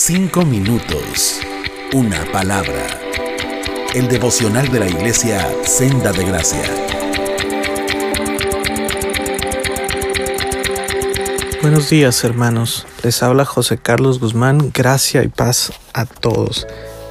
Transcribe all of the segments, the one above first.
Cinco minutos. Una palabra. El devocional de la iglesia Senda de Gracia. Buenos días hermanos. Les habla José Carlos Guzmán. Gracia y paz a todos.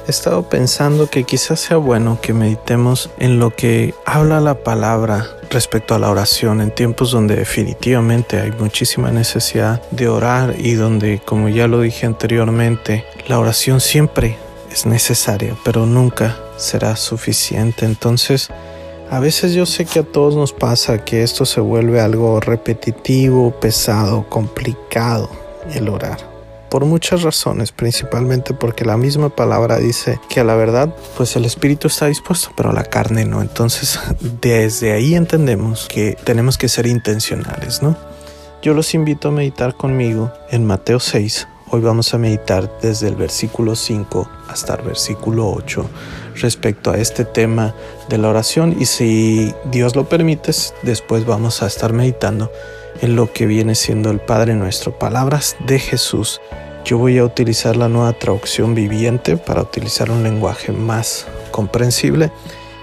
He estado pensando que quizás sea bueno que meditemos en lo que habla la palabra respecto a la oración en tiempos donde definitivamente hay muchísima necesidad de orar y donde, como ya lo dije anteriormente, la oración siempre es necesaria, pero nunca será suficiente. Entonces, a veces yo sé que a todos nos pasa que esto se vuelve algo repetitivo, pesado, complicado, el orar por muchas razones, principalmente porque la misma palabra dice que a la verdad, pues el espíritu está dispuesto, pero la carne no. Entonces, desde ahí entendemos que tenemos que ser intencionales, ¿no? Yo los invito a meditar conmigo en Mateo 6. Hoy vamos a meditar desde el versículo 5 hasta el versículo 8 respecto a este tema de la oración y si Dios lo permite, después vamos a estar meditando en lo que viene siendo el Padre nuestro, palabras de Jesús. Yo voy a utilizar la nueva traducción viviente para utilizar un lenguaje más comprensible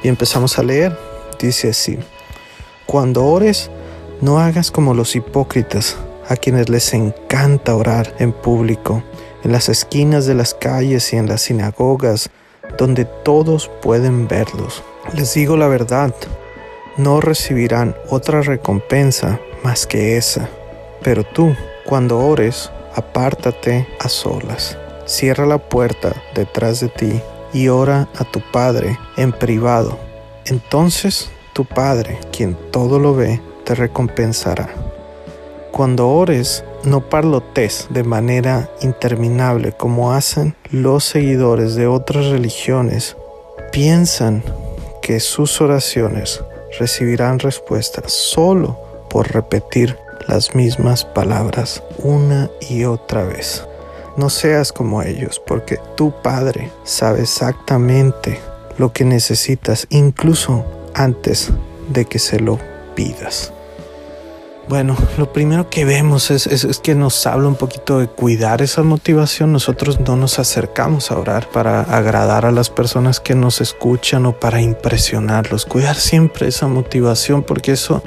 y empezamos a leer. Dice así, cuando ores, no hagas como los hipócritas, a quienes les encanta orar en público, en las esquinas de las calles y en las sinagogas, donde todos pueden verlos. Les digo la verdad, no recibirán otra recompensa más que esa. Pero tú, cuando ores, apártate a solas. Cierra la puerta detrás de ti y ora a tu Padre en privado. Entonces tu Padre, quien todo lo ve, te recompensará. Cuando ores, no parlotes de manera interminable como hacen los seguidores de otras religiones. Piensan que sus oraciones recibirán respuesta solo por repetir las mismas palabras una y otra vez. No seas como ellos, porque tu Padre sabe exactamente lo que necesitas, incluso antes de que se lo pidas. Bueno, lo primero que vemos es, es, que nos habla un poquito de cuidar esa motivación. Nosotros no nos acercamos a orar para agradar a las personas que nos escuchan o para impresionarlos. Cuidar siempre esa motivación porque eso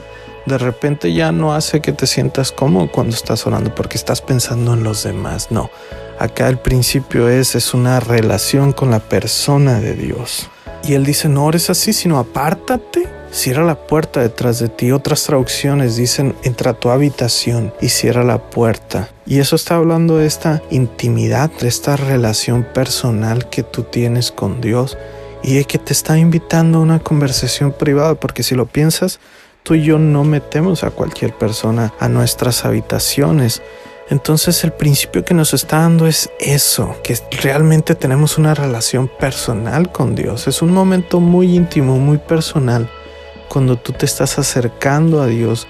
de repente ya no hace que te sientas cómodo cuando estás orando porque estás pensando en los demás. No, acá el principio es, es una relación con la persona de Dios. Y él dice, no ores así, sino apártate, cierra la puerta detrás de ti. Otras traducciones dicen, entra a tu habitación y cierra la puerta. Y eso está hablando de esta intimidad, de esta relación personal que tú tienes con Dios y de que te está invitando a una conversación privada, porque si lo piensas, tú y yo no metemos a cualquier persona a nuestras habitaciones. Entonces el principio que nos está dando es eso, que realmente tenemos una relación personal con Dios. Es un momento muy íntimo, muy personal, cuando tú te estás acercando a Dios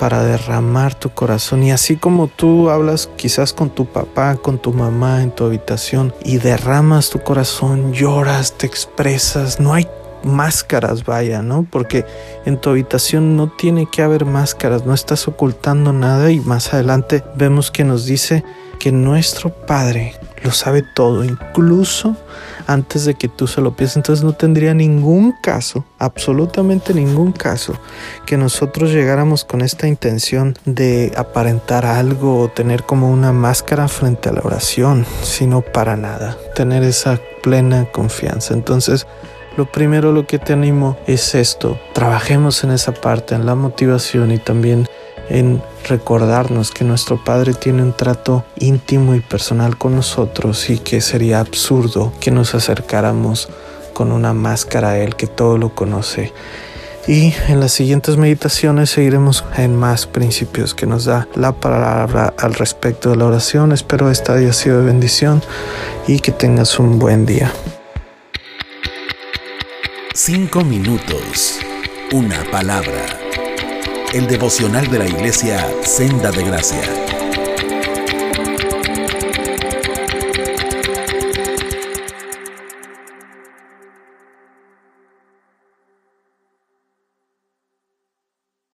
para derramar tu corazón. Y así como tú hablas quizás con tu papá, con tu mamá en tu habitación y derramas tu corazón, lloras, te expresas, no hay máscaras, vaya, ¿no? Porque en tu habitación no tiene que haber máscaras, no estás ocultando nada y más adelante vemos que nos dice que nuestro Padre lo sabe todo, incluso antes de que tú se lo pienses. Entonces no tendría ningún caso, absolutamente ningún caso, que nosotros llegáramos con esta intención de aparentar algo o tener como una máscara frente a la oración, sino para nada, tener esa plena confianza. Entonces, lo primero lo que te animo es esto, trabajemos en esa parte, en la motivación y también en recordarnos que nuestro Padre tiene un trato íntimo y personal con nosotros y que sería absurdo que nos acercáramos con una máscara a Él que todo lo conoce. Y en las siguientes meditaciones seguiremos en más principios que nos da la palabra al respecto de la oración. Espero esta haya sido de bendición y que tengas un buen día. Cinco minutos. Una palabra. El devocional de la iglesia Senda de Gracia.